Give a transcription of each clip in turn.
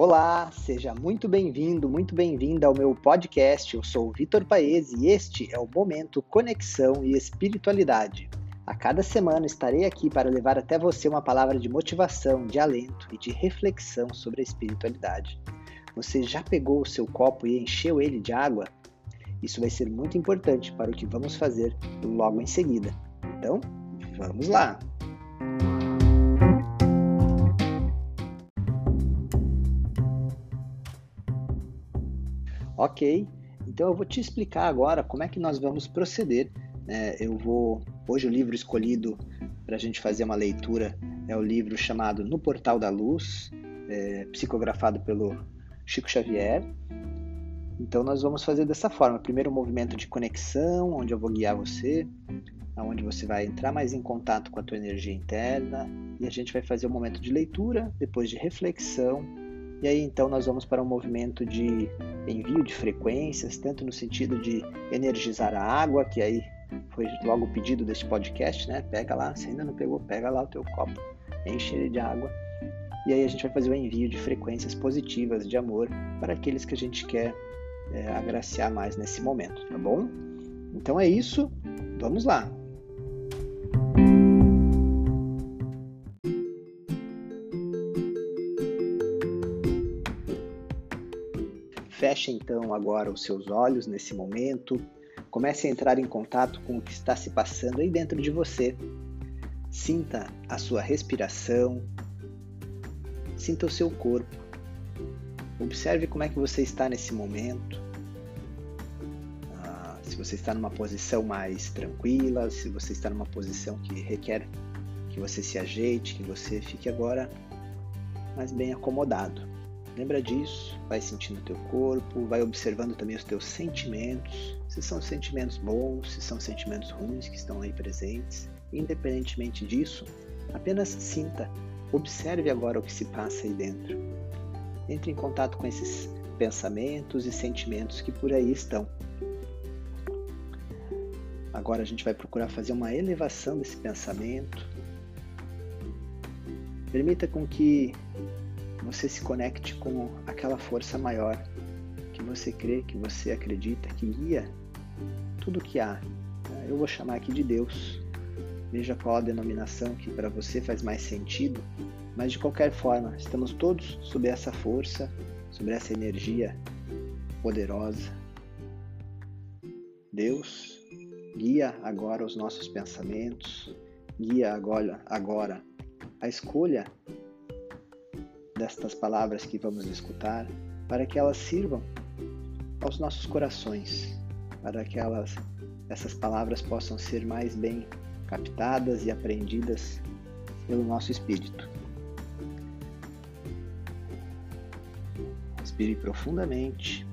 Olá, seja muito bem-vindo, muito bem-vinda ao meu podcast. Eu sou o Vitor Paes e este é o Momento Conexão e Espiritualidade. A cada semana estarei aqui para levar até você uma palavra de motivação, de alento e de reflexão sobre a espiritualidade. Você já pegou o seu copo e encheu ele de água? Isso vai ser muito importante para o que vamos fazer logo em seguida. Então, vamos lá! Ok, então eu vou te explicar agora como é que nós vamos proceder. Né? Eu vou. Hoje o livro escolhido para a gente fazer uma leitura é o livro chamado No Portal da Luz, é, psicografado pelo Chico Xavier. Então nós vamos fazer dessa forma. Primeiro um movimento de conexão, onde eu vou guiar você, onde você vai entrar mais em contato com a tua energia interna, e a gente vai fazer um momento de leitura, depois de reflexão, e aí então nós vamos para um movimento de envio de frequências, tanto no sentido de energizar a água, que aí foi logo o pedido deste podcast, né? Pega lá, se ainda não pegou, pega lá o teu copo, enche ele de água e aí a gente vai fazer o envio de frequências positivas de amor para aqueles que a gente quer é, agraciar mais nesse momento, tá bom? Então é isso, vamos lá! Feche então agora os seus olhos nesse momento. Comece a entrar em contato com o que está se passando aí dentro de você. Sinta a sua respiração, Sinta o seu corpo. Observe como é que você está nesse momento. Ah, se você está numa posição mais tranquila, se você está numa posição que requer que você se ajeite, que você fique agora mais bem acomodado. Lembra disso, vai sentindo o teu corpo, vai observando também os teus sentimentos, se são sentimentos bons, se são sentimentos ruins que estão aí presentes. Independentemente disso, apenas sinta Observe agora o que se passa aí dentro. Entre em contato com esses pensamentos e sentimentos que por aí estão. Agora a gente vai procurar fazer uma elevação desse pensamento. Permita com que você se conecte com aquela força maior que você crê, que você acredita, que guia tudo que há. Eu vou chamar aqui de Deus. Veja qual a denominação que para você faz mais sentido, mas de qualquer forma, estamos todos sob essa força, sobre essa energia poderosa. Deus guia agora os nossos pensamentos, guia agora, agora a escolha destas palavras que vamos escutar, para que elas sirvam aos nossos corações, para que elas, essas palavras possam ser mais bem captadas e aprendidas pelo nosso espírito. Respire profundamente.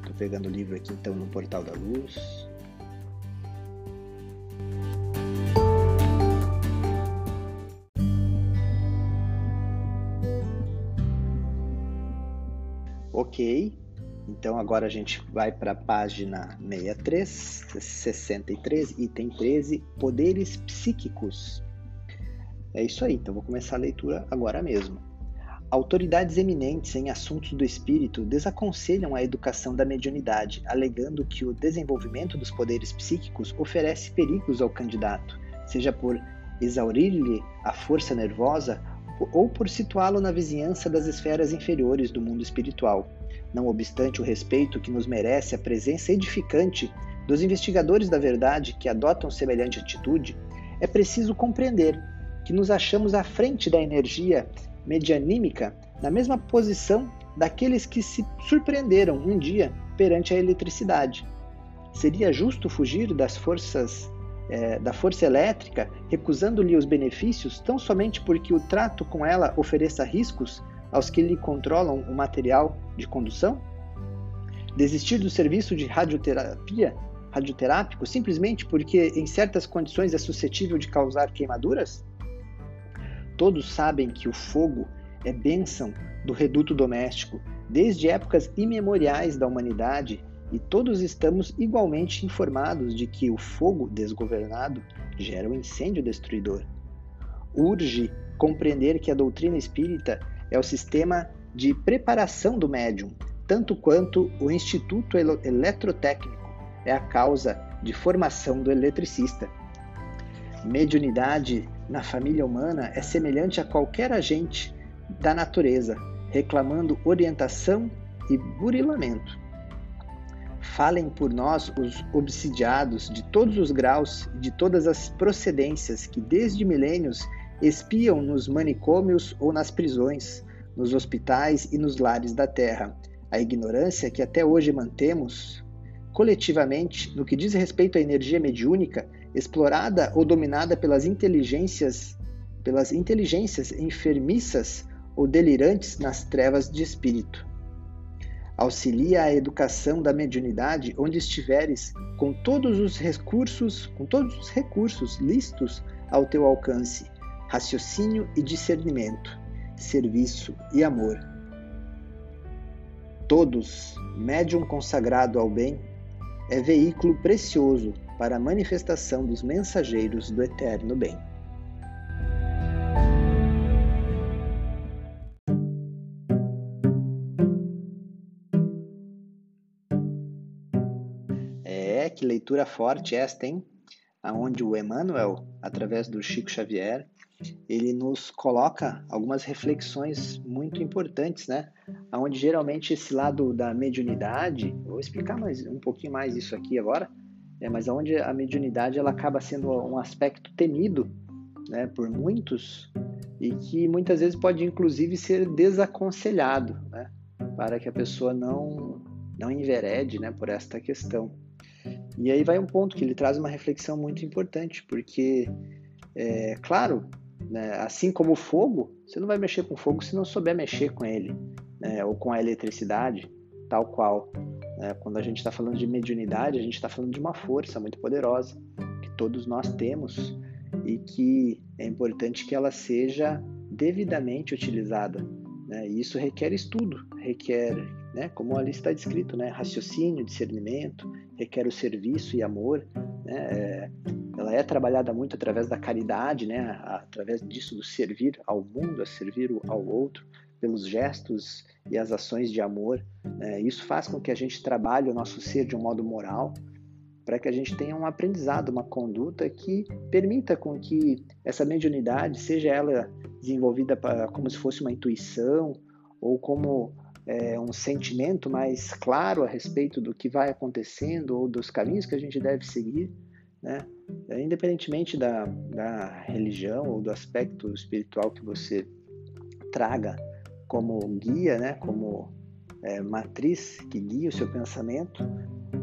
Estou pegando o livro aqui então no Portal da Luz. Ok, então agora a gente vai para a página 63, 63, item 13, poderes psíquicos. É isso aí, então vou começar a leitura agora mesmo. Autoridades eminentes em assuntos do espírito desaconselham a educação da mediunidade, alegando que o desenvolvimento dos poderes psíquicos oferece perigos ao candidato, seja por exaurir-lhe a força nervosa ou por situá-lo na vizinhança das esferas inferiores do mundo espiritual. Não obstante o respeito que nos merece a presença edificante dos investigadores da verdade que adotam semelhante atitude, é preciso compreender que nos achamos à frente da energia medianímica na mesma posição daqueles que se surpreenderam um dia perante a eletricidade. Seria justo fugir das forças é, da força elétrica, recusando-lhe os benefícios tão somente porque o trato com ela ofereça riscos aos que lhe controlam o material de condução? Desistir do serviço de radioterapia, radioterápico simplesmente porque em certas condições é suscetível de causar queimaduras? Todos sabem que o fogo é bênção do reduto doméstico desde épocas imemoriais da humanidade e todos estamos igualmente informados de que o fogo desgovernado gera um incêndio destruidor. Urge compreender que a doutrina espírita é o sistema de preparação do médium, tanto quanto o Instituto Eletrotécnico é a causa de formação do eletricista. Mediunidade na família humana é semelhante a qualquer agente da natureza, reclamando orientação e burilamento. Falem por nós os obsidiados de todos os graus e de todas as procedências que desde milênios espiam nos manicômios ou nas prisões, nos hospitais e nos lares da terra. A ignorância que até hoje mantemos, coletivamente, no que diz respeito à energia mediúnica, explorada ou dominada pelas inteligências, pelas inteligências enfermiças ou delirantes nas trevas de espírito. Auxilia a educação da mediunidade onde estiveres, com todos os recursos, com todos os recursos listos ao teu alcance, raciocínio e discernimento, serviço e amor. Todos, médium consagrado ao bem, é veículo precioso para a manifestação dos mensageiros do eterno bem. É, que leitura forte esta, hein? Aonde o Emmanuel, através do Chico Xavier, ele nos coloca algumas reflexões muito importantes, né? Onde geralmente esse lado da mediunidade, vou explicar mais um pouquinho mais isso aqui agora, é, mas onde a mediunidade ela acaba sendo um aspecto temido né, por muitos e que muitas vezes pode inclusive ser desaconselhado né, para que a pessoa não, não enverede né, por esta questão. E aí vai um ponto que ele traz uma reflexão muito importante, porque, é, claro, né, assim como o fogo, você não vai mexer com fogo se não souber mexer com ele, né, ou com a eletricidade, tal qual. Né? Quando a gente está falando de mediunidade, a gente está falando de uma força muito poderosa que todos nós temos e que é importante que ela seja devidamente utilizada. Né? E isso requer estudo, requer, né, como ali está descrito, né, raciocínio, discernimento, requer o serviço e amor. É, ela é trabalhada muito através da caridade, né, através disso do servir ao mundo, a servir ao outro, pelos gestos e as ações de amor. Né? Isso faz com que a gente trabalhe o nosso ser de um modo moral, para que a gente tenha um aprendizado, uma conduta que permita com que essa mediunidade, seja ela desenvolvida pra, como se fosse uma intuição ou como é, um sentimento mais claro a respeito do que vai acontecendo ou dos caminhos que a gente deve seguir, né? Independentemente da, da religião ou do aspecto espiritual que você traga como guia, né, como é, matriz que guia o seu pensamento,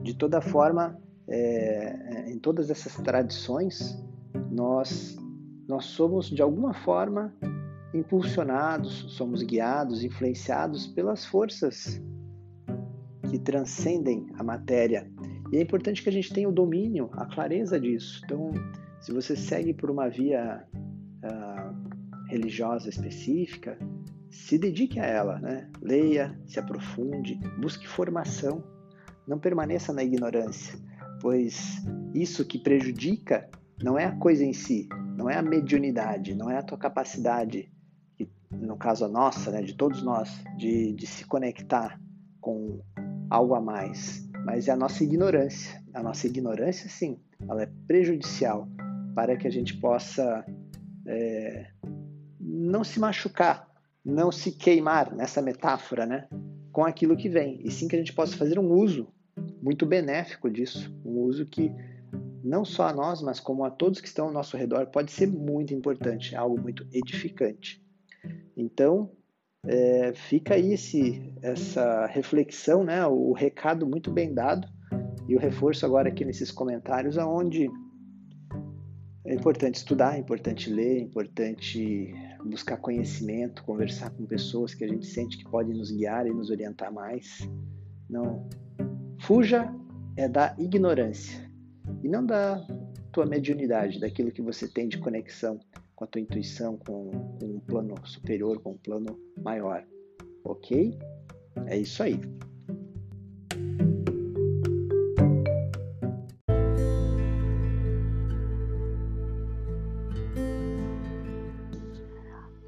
de toda forma, é, em todas essas tradições, nós, nós somos de alguma forma impulsionados, somos guiados, influenciados pelas forças que transcendem a matéria. E é importante que a gente tenha o domínio, a clareza disso. Então, se você segue por uma via uh, religiosa específica, se dedique a ela, né? leia, se aprofunde, busque formação, não permaneça na ignorância, pois isso que prejudica não é a coisa em si, não é a mediunidade, não é a tua capacidade, no caso a nossa, né, de todos nós, de, de se conectar com algo a mais, mas é a nossa ignorância. A nossa ignorância, sim, ela é prejudicial para que a gente possa é, não se machucar não se queimar nessa metáfora, né, com aquilo que vem, e sim que a gente possa fazer um uso muito benéfico disso, um uso que não só a nós, mas como a todos que estão ao nosso redor, pode ser muito importante, algo muito edificante. Então, é, fica aí esse, essa reflexão, né, o recado muito bem dado e o reforço agora aqui nesses comentários, aonde é importante estudar, é importante ler, é importante buscar conhecimento, conversar com pessoas que a gente sente que podem nos guiar e nos orientar mais. Não. Fuja é da ignorância e não da tua mediunidade, daquilo que você tem de conexão com a tua intuição, com, com um plano superior, com um plano maior. Ok? É isso aí.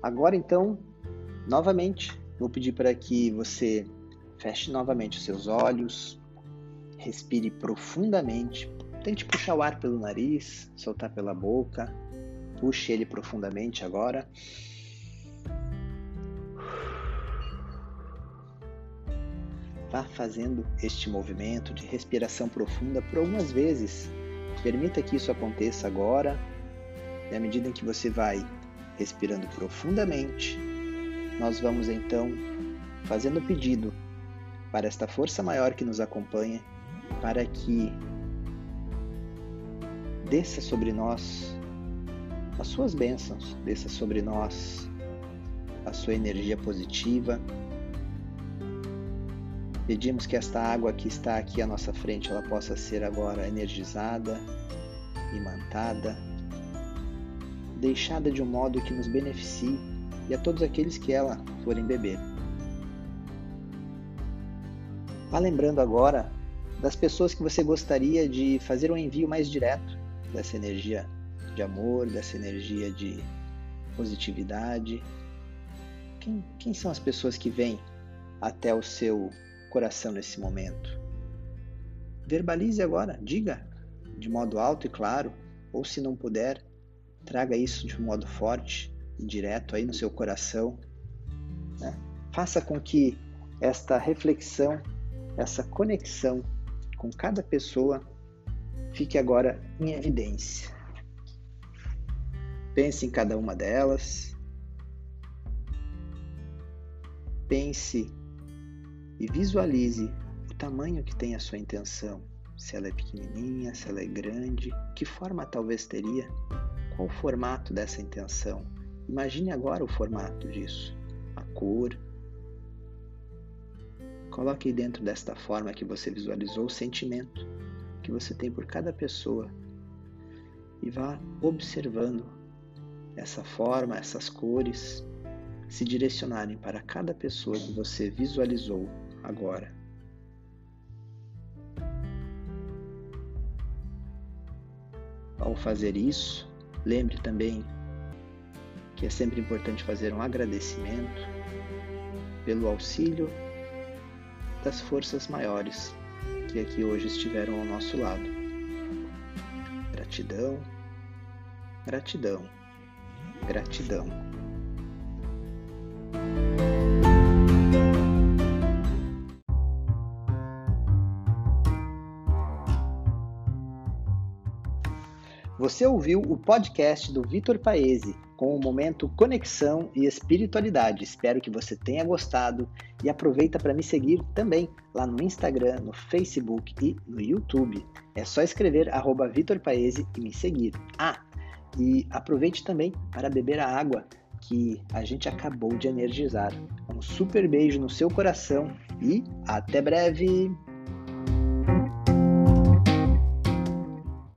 Agora então, novamente, Vou pedir para que você feche novamente os seus olhos, respire profundamente, tente puxar o ar pelo nariz, soltar pela boca, puxe ele profundamente agora. Vá fazendo este movimento de respiração profunda por algumas vezes. Permita que isso aconteça agora. E à medida em que você vai respirando profundamente, nós vamos então fazendo pedido para esta força maior que nos acompanha, para que desça sobre nós as suas bênçãos, desça sobre nós a sua energia positiva. Pedimos que esta água que está aqui à nossa frente, ela possa ser agora energizada, imantada, deixada de um modo que nos beneficie e a todos aqueles que ela forem beber. Vá lembrando agora das pessoas que você gostaria de fazer um envio mais direto dessa energia de amor, dessa energia de positividade. Quem, quem são as pessoas que vêm até o seu coração nesse momento? Verbalize agora, diga de modo alto e claro, ou se não puder, traga isso de um modo forte e direto aí no seu coração. Né? Faça com que esta reflexão, essa conexão com cada pessoa fique agora em evidência. Pense em cada uma delas. Pense e visualize o tamanho que tem a sua intenção. Se ela é pequenininha, se ela é grande, que forma talvez teria, qual o formato dessa intenção. Imagine agora o formato disso, a cor. Coloque dentro desta forma que você visualizou o sentimento que você tem por cada pessoa e vá observando essa forma, essas cores se direcionarem para cada pessoa que você visualizou agora. Ao fazer isso, lembre também que é sempre importante fazer um agradecimento pelo auxílio das forças maiores que aqui hoje estiveram ao nosso lado. Gratidão, gratidão, gratidão. Você ouviu o podcast do Vitor Paese com o momento Conexão e Espiritualidade. Espero que você tenha gostado e aproveita para me seguir também lá no Instagram, no Facebook e no YouTube. É só escrever arroba Vitor Paese e me seguir. Ah, e aproveite também para beber a água que a gente acabou de energizar. Um super beijo no seu coração e até breve!